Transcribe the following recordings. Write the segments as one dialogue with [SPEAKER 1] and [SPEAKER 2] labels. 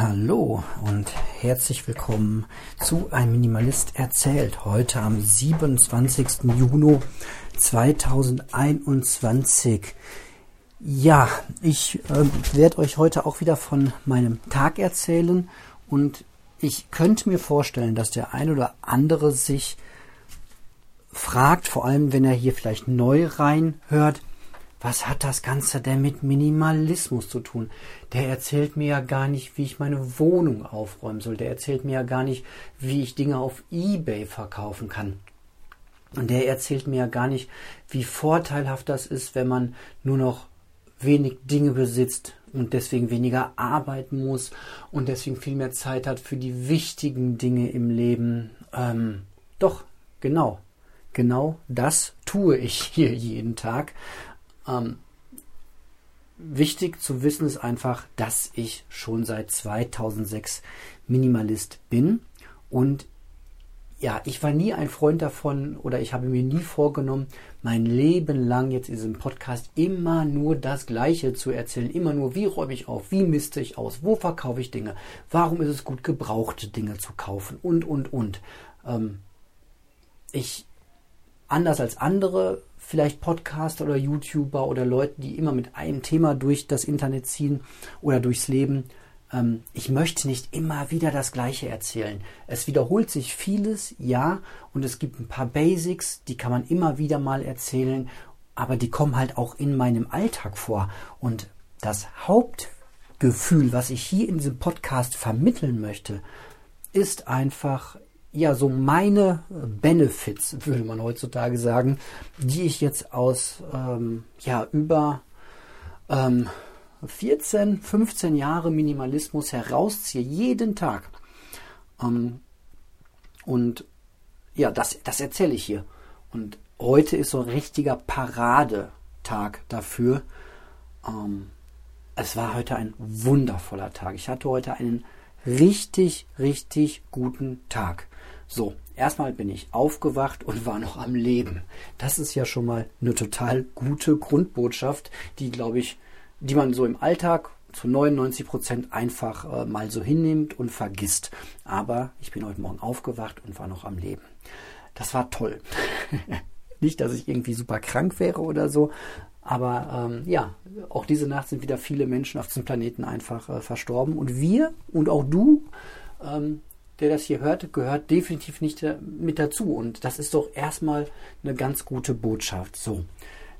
[SPEAKER 1] Hallo und herzlich willkommen zu Ein Minimalist erzählt. Heute am 27. Juni 2021. Ja, ich äh, werde euch heute auch wieder von meinem Tag erzählen und ich könnte mir vorstellen, dass der ein oder andere sich fragt, vor allem wenn er hier vielleicht neu reinhört, was hat das Ganze denn mit Minimalismus zu tun? Der erzählt mir ja gar nicht, wie ich meine Wohnung aufräumen soll. Der erzählt mir ja gar nicht, wie ich Dinge auf eBay verkaufen kann. Und der erzählt mir ja gar nicht, wie vorteilhaft das ist, wenn man nur noch wenig Dinge besitzt und deswegen weniger arbeiten muss und deswegen viel mehr Zeit hat für die wichtigen Dinge im Leben. Ähm, doch, genau. Genau das tue ich hier jeden Tag. Ähm, wichtig zu wissen ist einfach, dass ich schon seit 2006 Minimalist bin und ja, ich war nie ein Freund davon oder ich habe mir nie vorgenommen, mein Leben lang jetzt in diesem Podcast immer nur das Gleiche zu erzählen. Immer nur, wie räume ich auf, wie misste ich aus, wo verkaufe ich Dinge, warum ist es gut, gebrauchte Dinge zu kaufen und, und, und. Ähm, ich, anders als andere, vielleicht Podcaster oder YouTuber oder Leute, die immer mit einem Thema durch das Internet ziehen oder durchs Leben. Ähm, ich möchte nicht immer wieder das Gleiche erzählen. Es wiederholt sich vieles, ja, und es gibt ein paar Basics, die kann man immer wieder mal erzählen, aber die kommen halt auch in meinem Alltag vor. Und das Hauptgefühl, was ich hier in diesem Podcast vermitteln möchte, ist einfach ja, so meine Benefits, würde man heutzutage sagen, die ich jetzt aus ähm, ja, über ähm, 14, 15 Jahre Minimalismus herausziehe, jeden Tag. Ähm, und ja, das, das erzähle ich hier. Und heute ist so ein richtiger Paradetag dafür. Ähm, es war heute ein wundervoller Tag. Ich hatte heute einen richtig, richtig guten Tag. So, erstmal bin ich aufgewacht und war noch am Leben. Das ist ja schon mal eine total gute Grundbotschaft, die, glaube ich, die man so im Alltag zu 99 Prozent einfach äh, mal so hinnimmt und vergisst. Aber ich bin heute Morgen aufgewacht und war noch am Leben. Das war toll. Nicht, dass ich irgendwie super krank wäre oder so, aber ähm, ja, auch diese Nacht sind wieder viele Menschen auf diesem Planeten einfach äh, verstorben. Und wir und auch du ähm, der das hier hört, gehört definitiv nicht äh, mit dazu. Und das ist doch erstmal eine ganz gute Botschaft. So,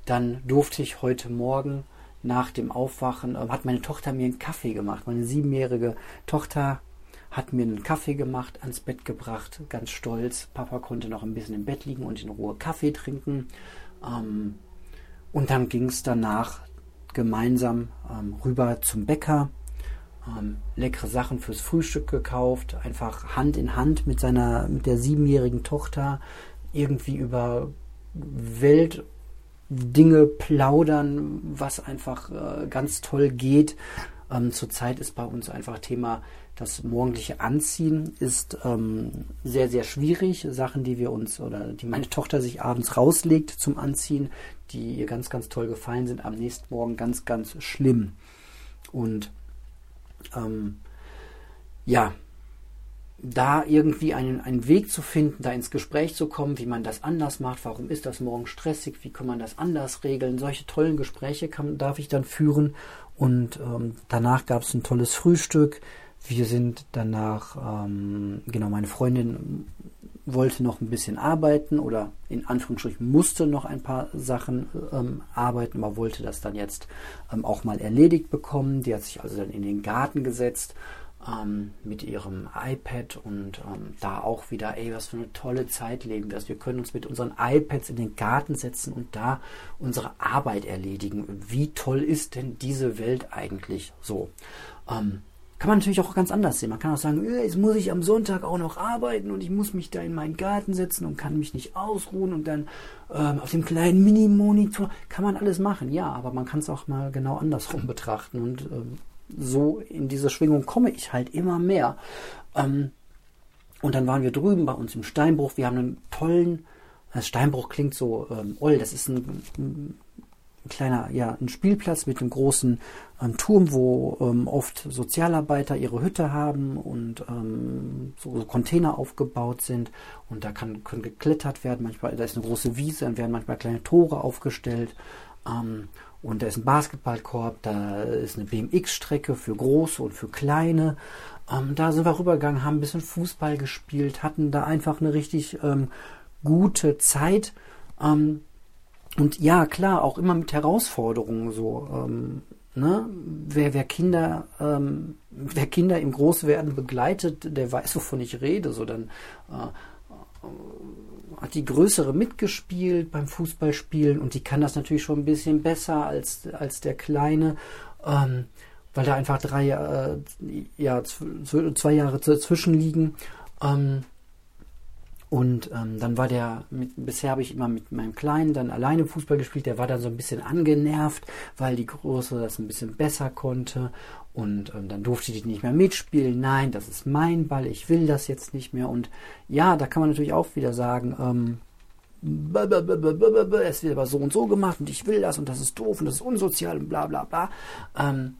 [SPEAKER 1] dann durfte ich heute Morgen nach dem Aufwachen, äh, hat meine Tochter mir einen Kaffee gemacht. Meine siebenjährige Tochter hat mir einen Kaffee gemacht, ans Bett gebracht, ganz stolz. Papa konnte noch ein bisschen im Bett liegen und in Ruhe Kaffee trinken. Ähm, und dann ging es danach gemeinsam ähm, rüber zum Bäcker ähm, leckere Sachen fürs Frühstück gekauft, einfach Hand in Hand mit seiner, mit der siebenjährigen Tochter irgendwie über Weltdinge plaudern, was einfach äh, ganz toll geht. Ähm, zurzeit ist bei uns einfach Thema das morgendliche Anziehen ist ähm, sehr, sehr schwierig. Sachen, die wir uns oder die meine Tochter sich abends rauslegt zum Anziehen, die ihr ganz, ganz toll gefallen sind, am nächsten Morgen ganz, ganz schlimm. Und ähm, ja, da irgendwie einen, einen Weg zu finden, da ins Gespräch zu kommen, wie man das anders macht, warum ist das morgen stressig, wie kann man das anders regeln. Solche tollen Gespräche kann, darf ich dann führen. Und ähm, danach gab es ein tolles Frühstück. Wir sind danach, ähm, genau, meine Freundin wollte noch ein bisschen arbeiten oder in Anführungsstrichen musste noch ein paar Sachen ähm, arbeiten, aber wollte das dann jetzt ähm, auch mal erledigt bekommen. Die hat sich also dann in den Garten gesetzt ähm, mit ihrem iPad und ähm, da auch wieder, ey, was für eine tolle Zeit leben wir. Wir können uns mit unseren iPads in den Garten setzen und da unsere Arbeit erledigen. Wie toll ist denn diese Welt eigentlich so? Ähm, kann man natürlich auch ganz anders sehen. Man kann auch sagen, äh, jetzt muss ich am Sonntag auch noch arbeiten und ich muss mich da in meinen Garten setzen und kann mich nicht ausruhen und dann ähm, auf dem kleinen Mini-Monitor kann man alles machen. Ja, aber man kann es auch mal genau andersrum betrachten und ähm, so in diese Schwingung komme ich halt immer mehr. Ähm, und dann waren wir drüben bei uns im Steinbruch. Wir haben einen tollen, das Steinbruch klingt so ähm, oll, das ist ein, ein ein kleiner, ja, ein Spielplatz mit einem großen ähm, Turm, wo ähm, oft Sozialarbeiter ihre Hütte haben und ähm, so, so, Container aufgebaut sind und da kann, können geklettert werden. Manchmal, da ist eine große Wiese, dann werden manchmal kleine Tore aufgestellt. Ähm, und da ist ein Basketballkorb, da ist eine BMX-Strecke für große und für kleine. Ähm, da sind wir rübergegangen, haben ein bisschen Fußball gespielt, hatten da einfach eine richtig ähm, gute Zeit. Ähm, und ja, klar, auch immer mit Herausforderungen so. Ähm, ne? wer, wer Kinder, ähm, wer Kinder im Großwerden begleitet, der weiß, wovon ich rede. So dann äh, hat die Größere mitgespielt beim Fußballspielen und die kann das natürlich schon ein bisschen besser als, als der Kleine, ähm, weil da einfach drei, äh, ja, zwei Jahre dazwischen liegen. Ähm, und ähm, dann war der, mit, bisher habe ich immer mit meinem Kleinen dann alleine Fußball gespielt, der war dann so ein bisschen angenervt, weil die Große das ein bisschen besser konnte. Und ähm, dann durfte die nicht mehr mitspielen. Nein, das ist mein Ball, ich will das jetzt nicht mehr. Und ja, da kann man natürlich auch wieder sagen, ähm, es wird aber so und so gemacht und ich will das und das ist doof und das ist unsozial und bla bla bla. Ähm,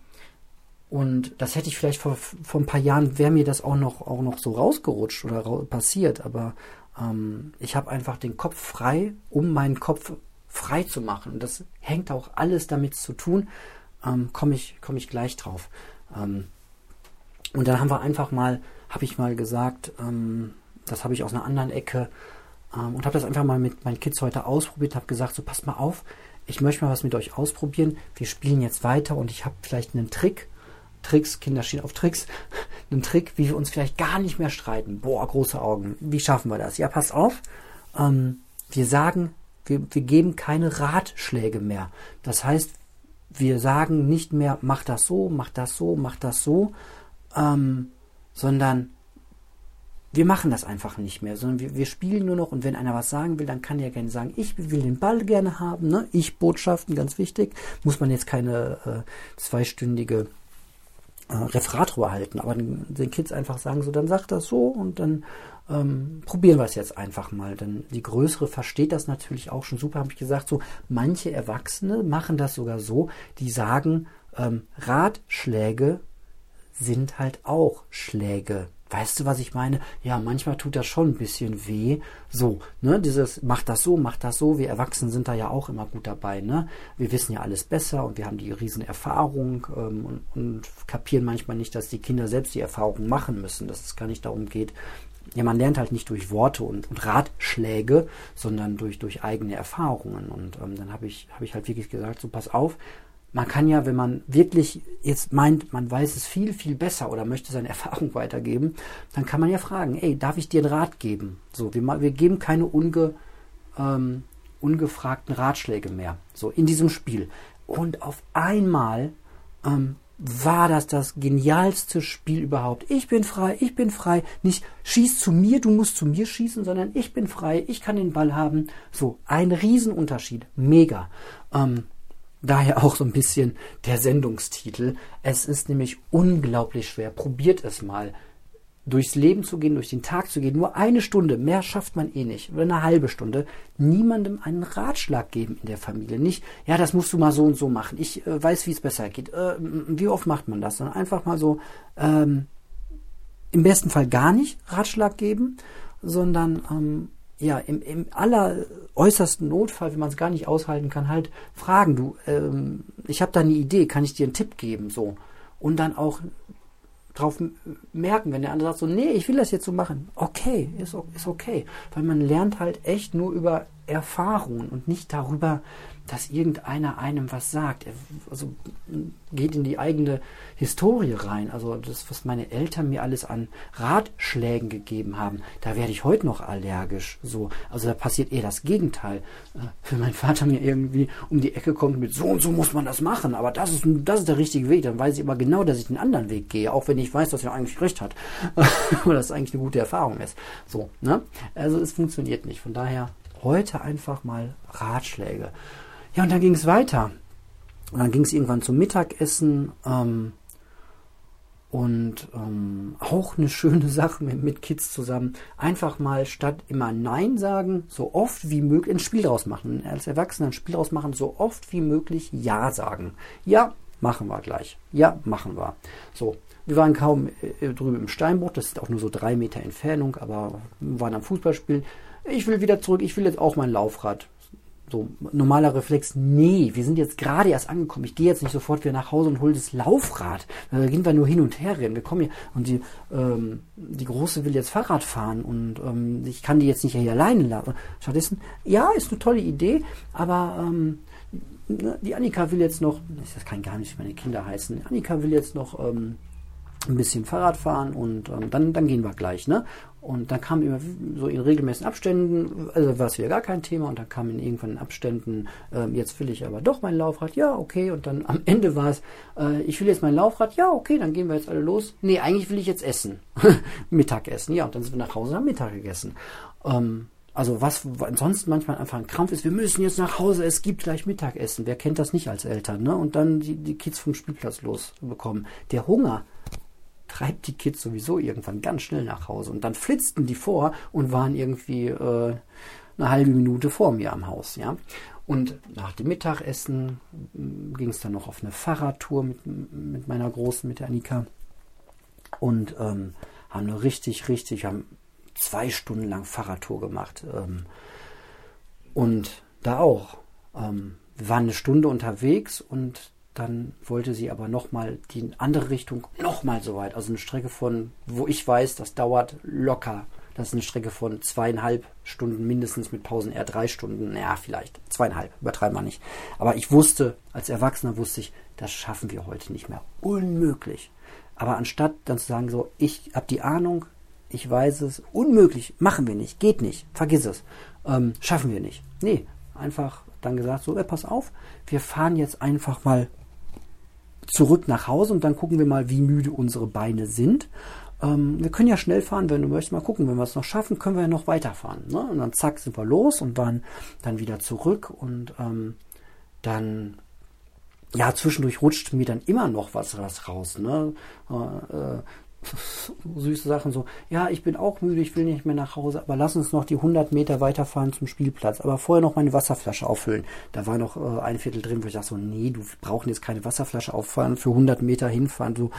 [SPEAKER 1] und das hätte ich vielleicht vor, vor ein paar Jahren, wäre mir das auch noch, auch noch so rausgerutscht oder ra passiert. Aber ähm, ich habe einfach den Kopf frei, um meinen Kopf frei zu machen. Und das hängt auch alles damit zu tun. Ähm, Komme ich, komm ich gleich drauf. Ähm, und dann haben wir einfach mal, habe ich mal gesagt, ähm, das habe ich aus einer anderen Ecke ähm, und habe das einfach mal mit meinen Kids heute ausprobiert, habe gesagt, so passt mal auf, ich möchte mal was mit euch ausprobieren. Wir spielen jetzt weiter und ich habe vielleicht einen Trick. Tricks, Kinder stehen auf Tricks. einen Trick, wie wir uns vielleicht gar nicht mehr streiten. Boah, große Augen. Wie schaffen wir das? Ja, pass auf. Ähm, wir sagen, wir, wir geben keine Ratschläge mehr. Das heißt, wir sagen nicht mehr, mach das so, mach das so, mach das so, ähm, sondern wir machen das einfach nicht mehr, sondern wir, wir, spielen nur noch und wenn einer was sagen will, dann kann er gerne sagen, ich will den Ball gerne haben, ne? ich Botschaften, ganz wichtig, muss man jetzt keine äh, zweistündige äh, Referat drüber halten, aber den, den, Kids einfach sagen, so dann sag das so und dann ähm, probieren wir es jetzt einfach mal. Denn die Größere versteht das natürlich auch schon super, habe ich gesagt. So manche Erwachsene machen das sogar so, die sagen, ähm, Ratschläge sind halt auch Schläge. Weißt du, was ich meine? Ja, manchmal tut das schon ein bisschen weh. So, ne, dieses, mach das so, mach das so. Wir Erwachsenen sind da ja auch immer gut dabei, ne? Wir wissen ja alles besser und wir haben die Riesenerfahrung ähm, und, und kapieren manchmal nicht, dass die Kinder selbst die Erfahrung machen müssen, dass es gar nicht darum geht, ja, man lernt halt nicht durch Worte und, und Ratschläge, sondern durch, durch eigene Erfahrungen. Und ähm, dann habe ich, hab ich halt wirklich gesagt, so pass auf, man kann ja, wenn man wirklich jetzt meint, man weiß es viel, viel besser oder möchte seine Erfahrung weitergeben, dann kann man ja fragen, ey, darf ich dir einen Rat geben? So, wir, wir geben keine unge, ähm, ungefragten Ratschläge mehr, so in diesem Spiel. Und auf einmal ähm, war das das genialste Spiel überhaupt. Ich bin frei, ich bin frei. Nicht schieß zu mir, du musst zu mir schießen, sondern ich bin frei, ich kann den Ball haben. So, ein Riesenunterschied. Mega. Ähm, daher auch so ein bisschen der Sendungstitel. Es ist nämlich unglaublich schwer. Probiert es mal durchs Leben zu gehen, durch den Tag zu gehen, nur eine Stunde, mehr schafft man eh nicht, oder eine halbe Stunde, niemandem einen Ratschlag geben in der Familie. Nicht, ja, das musst du mal so und so machen. Ich äh, weiß, wie es besser geht. Äh, wie oft macht man das? Sondern einfach mal so, ähm, im besten Fall gar nicht Ratschlag geben, sondern ähm, ja, im, im aller äußersten Notfall, wenn man es gar nicht aushalten kann, halt fragen, du, ähm, ich habe da eine Idee, kann ich dir einen Tipp geben, so. Und dann auch drauf merken, wenn der andere sagt so, nee, ich will das jetzt so machen. Okay, ist, ist okay. Weil man lernt halt echt nur über Erfahrungen und nicht darüber, dass irgendeiner einem was sagt. Er also geht in die eigene Historie rein. Also das, was meine Eltern mir alles an Ratschlägen gegeben haben, da werde ich heute noch allergisch. So, also da passiert eher das Gegenteil. Äh, wenn mein Vater mir irgendwie um die Ecke kommt mit so und so muss man das machen, aber das ist, das ist der richtige Weg, dann weiß ich immer genau, dass ich den anderen Weg gehe, auch wenn ich weiß, dass er eigentlich recht hat. Dass es eigentlich eine gute Erfahrung ist. So, ne? Also es funktioniert nicht. Von daher heute einfach mal Ratschläge. Ja, und dann ging es weiter. Und dann ging es irgendwann zum Mittagessen. Ähm, Und ähm, auch eine schöne Sache mit, mit, Kids zusammen. Einfach mal statt immer Nein sagen, so oft wie möglich ein Spiel draus machen. Als Erwachsener ein Spiel draus machen, so oft wie möglich Ja sagen. Ja, machen wir gleich. Ja, machen wir. So, wir waren kaum äh, drüben im Steinbruch, das ist auch nur so drei Meter Entfernung, aber wir waren am Fußballspielen. Ich will wieder zurück, ich will jetzt auch mein Laufrad. So, normaler Reflex, nee, wir sind jetzt gerade erst angekommen. Ich gehe jetzt nicht sofort wieder nach Hause und hole das Laufrad. Da gehen wir nur hin und her rennen. Wir kommen hier und die, ähm, die Große will jetzt Fahrrad fahren und ähm, ich kann die jetzt nicht hier alleine lassen. Stattdessen, ja, ist eine tolle Idee, aber ähm, ne, die Annika will jetzt noch, das kann gar nicht meine Kinder heißen, Annika will jetzt noch ähm, ein bisschen Fahrrad fahren und ähm, dann, dann gehen wir gleich, ne? Und dann kam immer so in regelmäßigen Abständen, also war es wieder gar kein Thema und dann kam in irgendwann Abständen, äh, jetzt will ich aber doch mein Laufrad, ja, okay, und dann am Ende war es, äh, ich will jetzt mein Laufrad, ja, okay, dann gehen wir jetzt alle los. Nee, eigentlich will ich jetzt essen. Mittagessen, ja, und dann sind wir nach Hause und haben Mittag gegessen. Ähm, also was ansonsten manchmal einfach ein Krampf ist, wir müssen jetzt nach Hause, es gibt gleich Mittagessen. Wer kennt das nicht als Eltern, ne? Und dann die, die Kids vom Spielplatz losbekommen. Der Hunger, treibt die Kids sowieso irgendwann ganz schnell nach Hause. Und dann flitzten die vor und waren irgendwie äh, eine halbe Minute vor mir am Haus, ja. Und nach dem Mittagessen mm, ging es dann noch auf eine Fahrradtour mit, mit meiner Großen, mit der Annika. Und ähm, haben eine richtig, richtig, haben zwei Stunden lang Fahrradtour gemacht. Ähm, und da auch. Ähm, wir waren eine Stunde unterwegs und dann wollte sie aber nochmal die andere Richtung, nochmal so weit. Also eine Strecke von, wo ich weiß, das dauert locker. Das ist eine Strecke von zweieinhalb Stunden mindestens mit Pausen eher drei Stunden. Naja, vielleicht zweieinhalb, übertreiben wir nicht. Aber ich wusste, als Erwachsener wusste ich, das schaffen wir heute nicht mehr. Unmöglich. Aber anstatt dann zu sagen, so, ich habe die Ahnung, ich weiß es, unmöglich, machen wir nicht, geht nicht, vergiss es, ähm, schaffen wir nicht. Nee, einfach dann gesagt, so, ey, pass auf, wir fahren jetzt einfach mal zurück nach Hause und dann gucken wir mal, wie müde unsere Beine sind. Ähm, wir können ja schnell fahren, wenn du möchtest. Mal gucken, wenn wir es noch schaffen, können wir ja noch weiterfahren. Ne? Und dann zack, sind wir los und waren dann wieder zurück und ähm, dann ja, zwischendurch rutscht mir dann immer noch was, raus. Ne? Äh, äh süße Sachen so, ja, ich bin auch müde, ich will nicht mehr nach Hause, aber lass uns noch die 100 Meter weiterfahren zum Spielplatz, aber vorher noch meine Wasserflasche auffüllen. Da war noch äh, ein Viertel drin, wo ich dachte so, nee, du brauchst jetzt keine Wasserflasche auffallen, für 100 Meter hinfahren, so,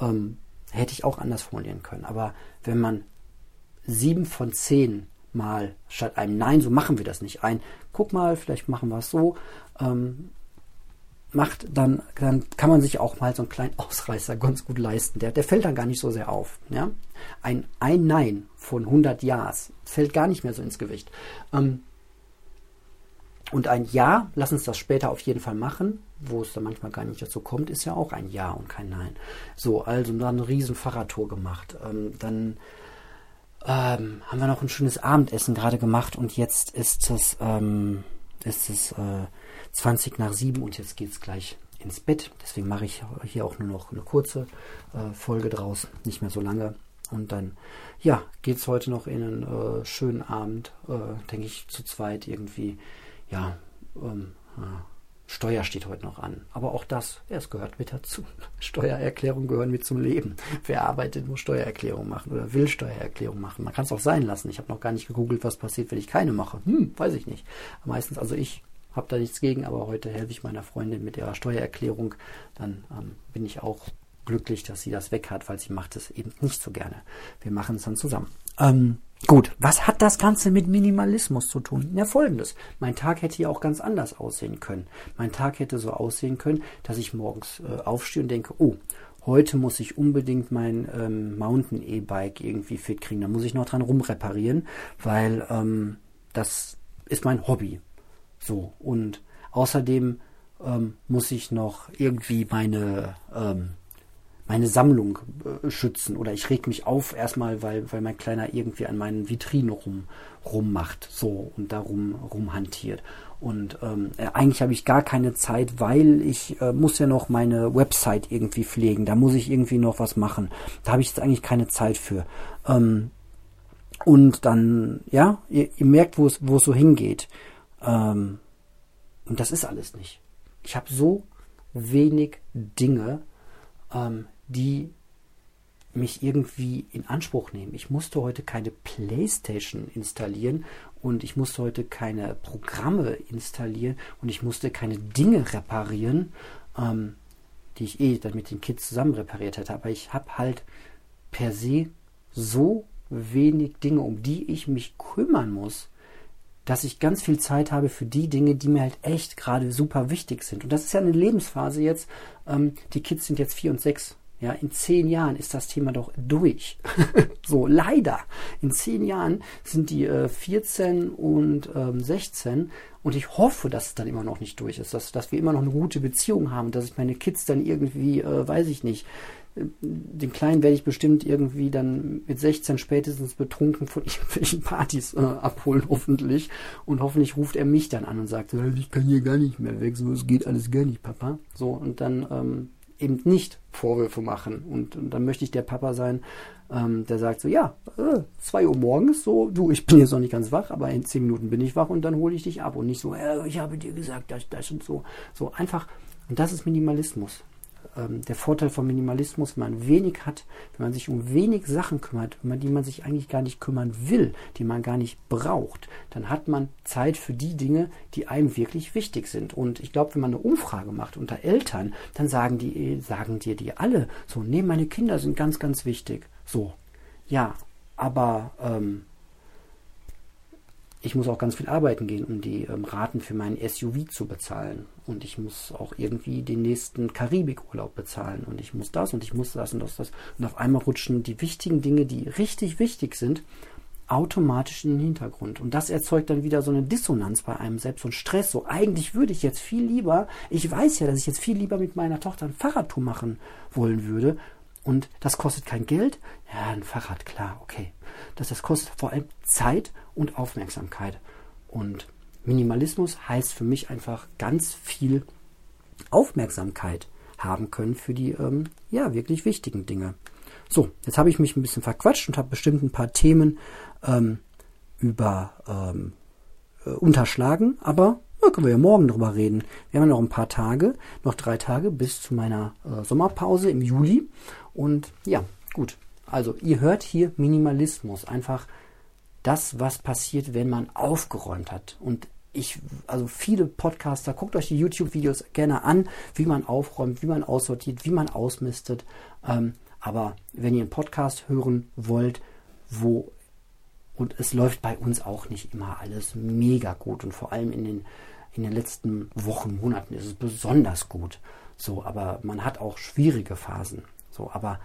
[SPEAKER 1] ähm, hätte ich auch anders formulieren können. Aber wenn man sieben von zehn Mal statt einem Nein, so machen wir das nicht, ein, guck mal, vielleicht machen wir es so, ähm, macht, dann, dann kann man sich auch mal so einen kleinen Ausreißer ganz gut leisten. Der, der fällt dann gar nicht so sehr auf. Ja? Ein, ein Nein von 100 Ja's fällt gar nicht mehr so ins Gewicht. Ähm, und ein Ja, lass uns das später auf jeden Fall machen, wo es dann manchmal gar nicht dazu kommt, ist ja auch ein Ja und kein Nein. So, also dann eine riesen Fahrradtour gemacht. Ähm, dann ähm, haben wir noch ein schönes Abendessen gerade gemacht und jetzt ist es, ähm, ist es äh, 20 nach 7 und jetzt geht es gleich ins Bett. Deswegen mache ich hier auch nur noch eine kurze äh, Folge draus, nicht mehr so lange. Und dann, ja, geht es heute noch in einen äh, schönen Abend, äh, denke ich, zu zweit irgendwie. Ja, ähm, Steuer steht heute noch an. Aber auch das, ja, es gehört mit dazu. Steuererklärungen gehören mit zum Leben. Wer arbeitet, muss Steuererklärung machen oder will Steuererklärung machen. Man kann es auch sein lassen. Ich habe noch gar nicht gegoogelt, was passiert, wenn ich keine mache. Hm, weiß ich nicht. Meistens, also ich habe da nichts gegen, aber heute helfe ich meiner Freundin mit ihrer Steuererklärung. Dann ähm, bin ich auch glücklich, dass sie das weg hat, weil sie macht es eben nicht so gerne. Wir machen es dann zusammen. Ähm, gut, was hat das Ganze mit Minimalismus zu tun? Ja, folgendes. Mein Tag hätte ja auch ganz anders aussehen können. Mein Tag hätte so aussehen können, dass ich morgens äh, aufstehe und denke, oh, heute muss ich unbedingt mein ähm, Mountain E-Bike irgendwie fit kriegen. Da muss ich noch dran rumreparieren, weil ähm, das ist mein Hobby. So, und außerdem ähm, muss ich noch irgendwie meine, ähm, meine Sammlung äh, schützen oder ich reg mich auf erstmal, weil, weil mein Kleiner irgendwie an meinen Vitrinen rum, rummacht so und darum rumhantiert. Und ähm, äh, eigentlich habe ich gar keine Zeit, weil ich äh, muss ja noch meine Website irgendwie pflegen. Da muss ich irgendwie noch was machen. Da habe ich jetzt eigentlich keine Zeit für. Ähm, und dann, ja, ihr, ihr merkt, wo es, wo es so hingeht. Ähm, und das ist alles nicht. Ich habe so wenig Dinge, ähm, die mich irgendwie in Anspruch nehmen. Ich musste heute keine Playstation installieren und ich musste heute keine Programme installieren und ich musste keine Dinge reparieren, ähm, die ich eh dann mit den Kids zusammen repariert hätte. Aber ich habe halt per se so wenig Dinge, um die ich mich kümmern muss, dass ich ganz viel Zeit habe für die Dinge, die mir halt echt gerade super wichtig sind. Und das ist ja eine Lebensphase jetzt. Ähm, die Kids sind jetzt vier und sechs. Ja, in zehn Jahren ist das Thema doch durch. so, leider. In zehn Jahren sind die äh, 14 und ähm, 16 und ich hoffe, dass es dann immer noch nicht durch ist, dass, dass wir immer noch eine gute Beziehung haben, dass ich meine Kids dann irgendwie, äh, weiß ich nicht, äh, den Kleinen werde ich bestimmt irgendwie dann mit 16 spätestens betrunken von irgendwelchen Partys äh, abholen, hoffentlich. Und hoffentlich ruft er mich dann an und sagt, ich kann hier gar nicht mehr weg, so es geht alles gar nicht, Papa. So, und dann ähm, eben nicht Vorwürfe machen. Und, und dann möchte ich der Papa sein, ähm, der sagt so, ja, äh, zwei Uhr morgens, so, du, ich bin jetzt noch nicht ganz wach, aber in zehn Minuten bin ich wach und dann hole ich dich ab. Und nicht so, äh, ich habe dir gesagt, das, das und so. So einfach, und das ist Minimalismus ähm, der Vorteil von Minimalismus, wenn man wenig hat, wenn man sich um wenig Sachen kümmert, um die man sich eigentlich gar nicht kümmern will, die man gar nicht braucht, dann hat man Zeit für die Dinge, die einem wirklich wichtig sind. Und ich glaube, wenn man eine Umfrage macht unter Eltern, dann sagen die, sagen dir die alle, so, nee, meine Kinder sind ganz, ganz wichtig. So, ja, aber ähm, ich muss auch ganz viel arbeiten gehen, um die ähm, Raten für meinen SUV zu bezahlen. Und ich muss auch irgendwie den nächsten Karibikurlaub bezahlen. Und ich muss das und ich muss das und das, das. Und auf einmal rutschen die wichtigen Dinge, die richtig wichtig sind, automatisch in den Hintergrund. Und das erzeugt dann wieder so eine Dissonanz bei einem selbst und Stress. So, eigentlich würde ich jetzt viel lieber, ich weiß ja, dass ich jetzt viel lieber mit meiner Tochter ein Fahrradtour machen wollen würde. Und das kostet kein Geld. Ja, ein Fahrrad, klar, okay. Das, das kostet vor allem Zeit und Aufmerksamkeit. Und Minimalismus heißt für mich einfach ganz viel Aufmerksamkeit haben können für die ähm, ja wirklich wichtigen Dinge. So, jetzt habe ich mich ein bisschen verquatscht und habe bestimmt ein paar Themen ähm, über ähm, äh, unterschlagen, aber da können wir ja morgen drüber reden. Wir haben ja noch ein paar Tage, noch drei Tage bis zu meiner äh, Sommerpause im Juli. Und ja, gut. Also ihr hört hier Minimalismus, einfach das, was passiert, wenn man aufgeräumt hat. Und ich, also viele Podcaster, guckt euch die YouTube-Videos gerne an, wie man aufräumt, wie man aussortiert, wie man ausmistet. Ähm, aber wenn ihr einen Podcast hören wollt, wo und es läuft bei uns auch nicht immer alles mega gut und vor allem in den in den letzten Wochen, Monaten ist es besonders gut. So, aber man hat auch schwierige Phasen. So, aber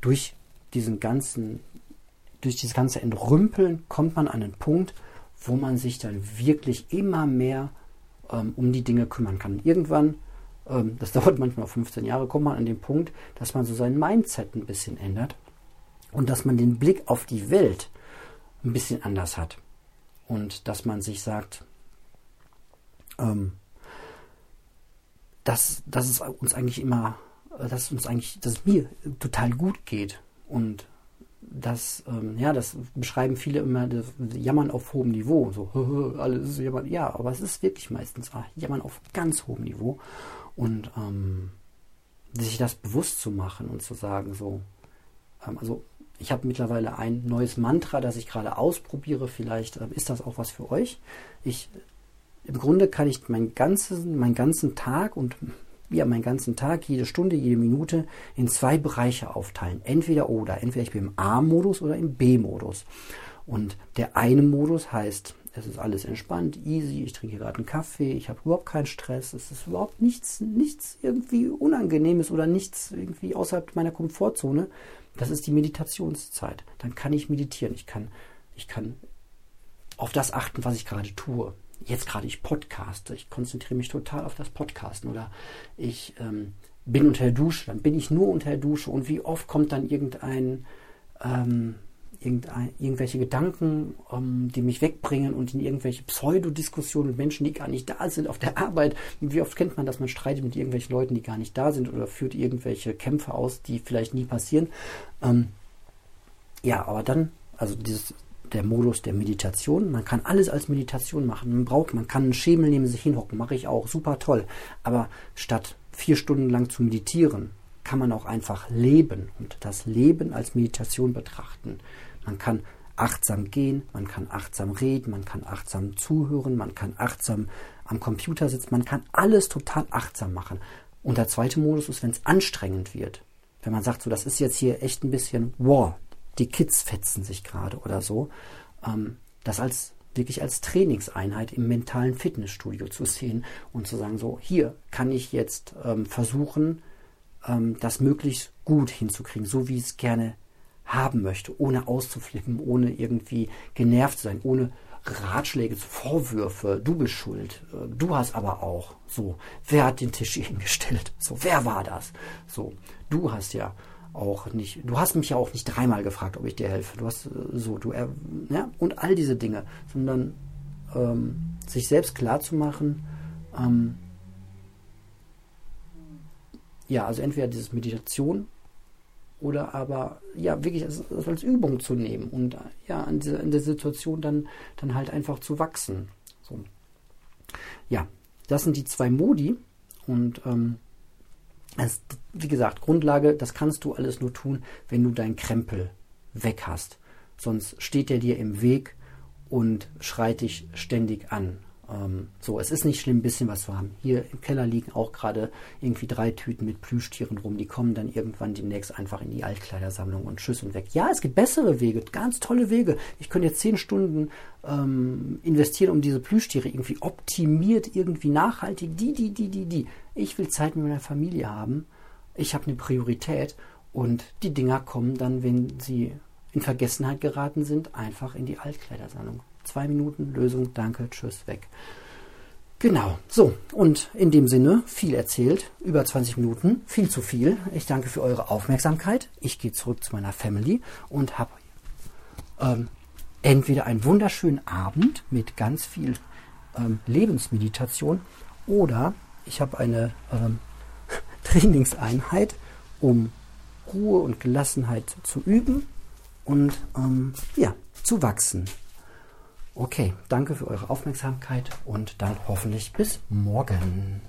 [SPEAKER 1] durch diesen ganzen durch dieses ganze Entrümpeln kommt man an einen Punkt, wo man sich dann wirklich immer mehr ähm, um die Dinge kümmern kann. Irgendwann, ähm, das dauert manchmal 15 Jahre, kommt man an den Punkt, dass man so sein Mindset ein bisschen ändert und dass man den Blick auf die Welt ein bisschen anders hat. Und dass man sich sagt, ähm, dass, dass es uns eigentlich immer, dass uns eigentlich, dass es mir total gut geht und das, ähm, ja, das beschreiben viele immer, das Jammern auf hohem Niveau. So, alles ist Jammern. Ja, aber es ist wirklich meistens ah, Jammern auf ganz hohem Niveau. Und ähm, sich das bewusst zu machen und zu sagen, so, ähm, also ich habe mittlerweile ein neues Mantra, das ich gerade ausprobiere. Vielleicht ähm, ist das auch was für euch. Ich, im Grunde kann ich meinen ganzen, meinen ganzen Tag und ja, meinen ganzen Tag, jede Stunde, jede Minute in zwei Bereiche aufteilen. Entweder oder. Entweder ich bin im A-Modus oder im B-Modus. Und der eine Modus heißt, es ist alles entspannt, easy, ich trinke gerade einen Kaffee, ich habe überhaupt keinen Stress, es ist überhaupt nichts, nichts irgendwie Unangenehmes oder nichts irgendwie außerhalb meiner Komfortzone. Das ist die Meditationszeit. Dann kann ich meditieren. Ich kann, ich kann auf das achten, was ich gerade tue jetzt gerade ich podcaste, ich konzentriere mich total auf das Podcasten oder ich ähm, bin unter der Dusche, dann bin ich nur unter der Dusche und wie oft kommt dann irgendein, ähm, irgendein irgendwelche Gedanken, ähm, die mich wegbringen und in irgendwelche Pseudodiskussionen mit Menschen, die gar nicht da sind auf der Arbeit. Wie oft kennt man das, man streitet mit irgendwelchen Leuten, die gar nicht da sind oder führt irgendwelche Kämpfe aus, die vielleicht nie passieren. Ähm, ja, aber dann, also dieses der Modus der Meditation. Man kann alles als Meditation machen. Man braucht, man kann einen Schemel neben sich hinhocken, mache ich auch, super toll. Aber statt vier Stunden lang zu meditieren, kann man auch einfach leben und das Leben als Meditation betrachten. Man kann achtsam gehen, man kann achtsam reden, man kann achtsam zuhören, man kann achtsam am Computer sitzen, man kann alles total achtsam machen. Und der zweite Modus ist, wenn es anstrengend wird. Wenn man sagt, so, das ist jetzt hier echt ein bisschen, wow, die Kids fetzen sich gerade oder so, ähm, das als wirklich als Trainingseinheit im mentalen Fitnessstudio zu sehen und zu sagen, so, hier kann ich jetzt ähm, versuchen, ähm, das möglichst gut hinzukriegen, so wie ich es gerne haben möchte, ohne auszuflippen, ohne irgendwie genervt zu sein, ohne Ratschläge, Vorwürfe, du bist schuld, äh, du hast aber auch, so, wer hat den Tisch hingestellt, so, wer war das, so, du hast ja auch nicht, du hast mich ja auch nicht dreimal gefragt, ob ich dir helfe, du hast äh, so, du, äh, ja, und all diese Dinge, sondern ähm, sich selbst klar zu machen, ähm, ja, also entweder dieses Meditation oder aber ja wirklich als, als Übung zu nehmen und ja an dieser, in der Situation dann, dann halt einfach zu wachsen. So. Ja, das sind die zwei Modi und ähm, das, wie gesagt, Grundlage, das kannst du alles nur tun, wenn du deinen Krempel weg hast. Sonst steht er dir im Weg und schreit dich ständig an. Ähm, so, es ist nicht schlimm, ein bisschen was zu haben. Hier im Keller liegen auch gerade irgendwie drei Tüten mit Plüschtieren rum. Die kommen dann irgendwann demnächst einfach in die Altkleidersammlung und tschüss und weg. Ja, es gibt bessere Wege, ganz tolle Wege. Ich könnte jetzt zehn Stunden ähm, investieren, um diese Plüschtiere irgendwie optimiert, irgendwie nachhaltig, die, die, die, die, die. Ich will Zeit mit meiner Familie haben. Ich habe eine Priorität und die Dinger kommen dann, wenn sie in Vergessenheit geraten sind, einfach in die Altkleidersammlung. Zwei Minuten, Lösung, danke, tschüss, weg. Genau, so, und in dem Sinne, viel erzählt, über 20 Minuten, viel zu viel. Ich danke für eure Aufmerksamkeit. Ich gehe zurück zu meiner Family und habe ähm, entweder einen wunderschönen Abend mit ganz viel ähm, Lebensmeditation oder ich habe eine ähm, Trainingseinheit, um Ruhe und Gelassenheit zu üben und ähm, ja, zu wachsen. Okay, danke für eure Aufmerksamkeit und dann hoffentlich bis morgen.